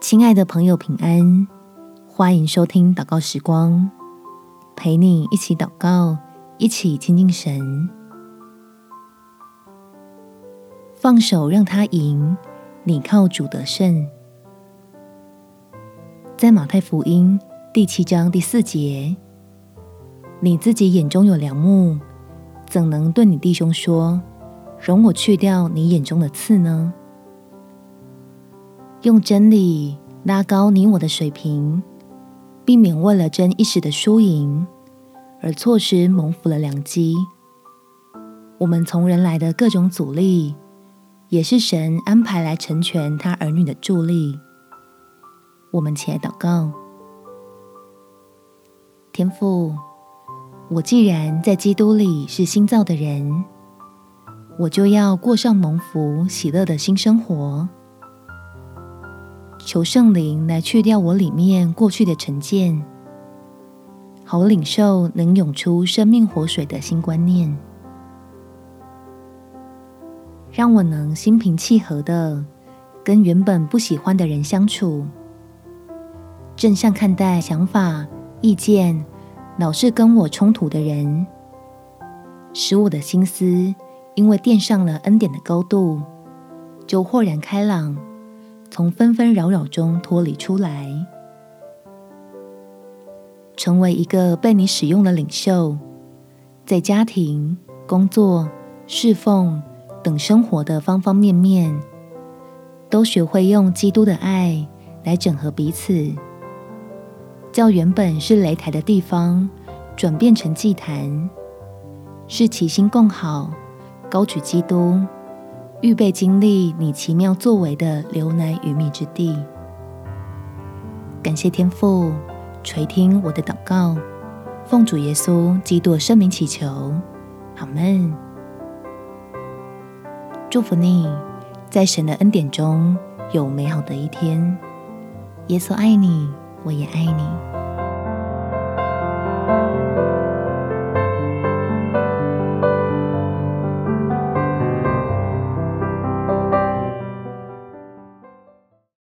亲爱的朋友，平安！欢迎收听祷告时光，陪你一起祷告，一起亲近神。放手让他赢，你靠主得胜。在马太福音第七章第四节，你自己眼中有梁木，怎能对你弟兄说：“容我去掉你眼中的刺呢？”用真理拉高你我的水平，避免为了争一时的输赢而错失蒙福的良机。我们从人来的各种阻力，也是神安排来成全他儿女的助力。我们起来祷告，天父，我既然在基督里是新造的人，我就要过上蒙福喜乐的新生活。求圣灵来去掉我里面过去的成见，好领受能涌出生命活水的新观念，让我能心平气和的跟原本不喜欢的人相处，正向看待想法、意见老是跟我冲突的人，使我的心思因为垫上了恩典的高度，就豁然开朗。从纷纷扰扰中脱离出来，成为一个被你使用的领袖，在家庭、工作、侍奉等生活的方方面面，都学会用基督的爱来整合彼此，叫原本是擂台的地方转变成祭坛，是齐心共好，高举基督。预备经历你奇妙作为的流奶与蜜之地。感谢天父垂听我的祷告，奉主耶稣基督圣名祈求，阿门。祝福你，在神的恩典中有美好的一天。耶稣爱你，我也爱你。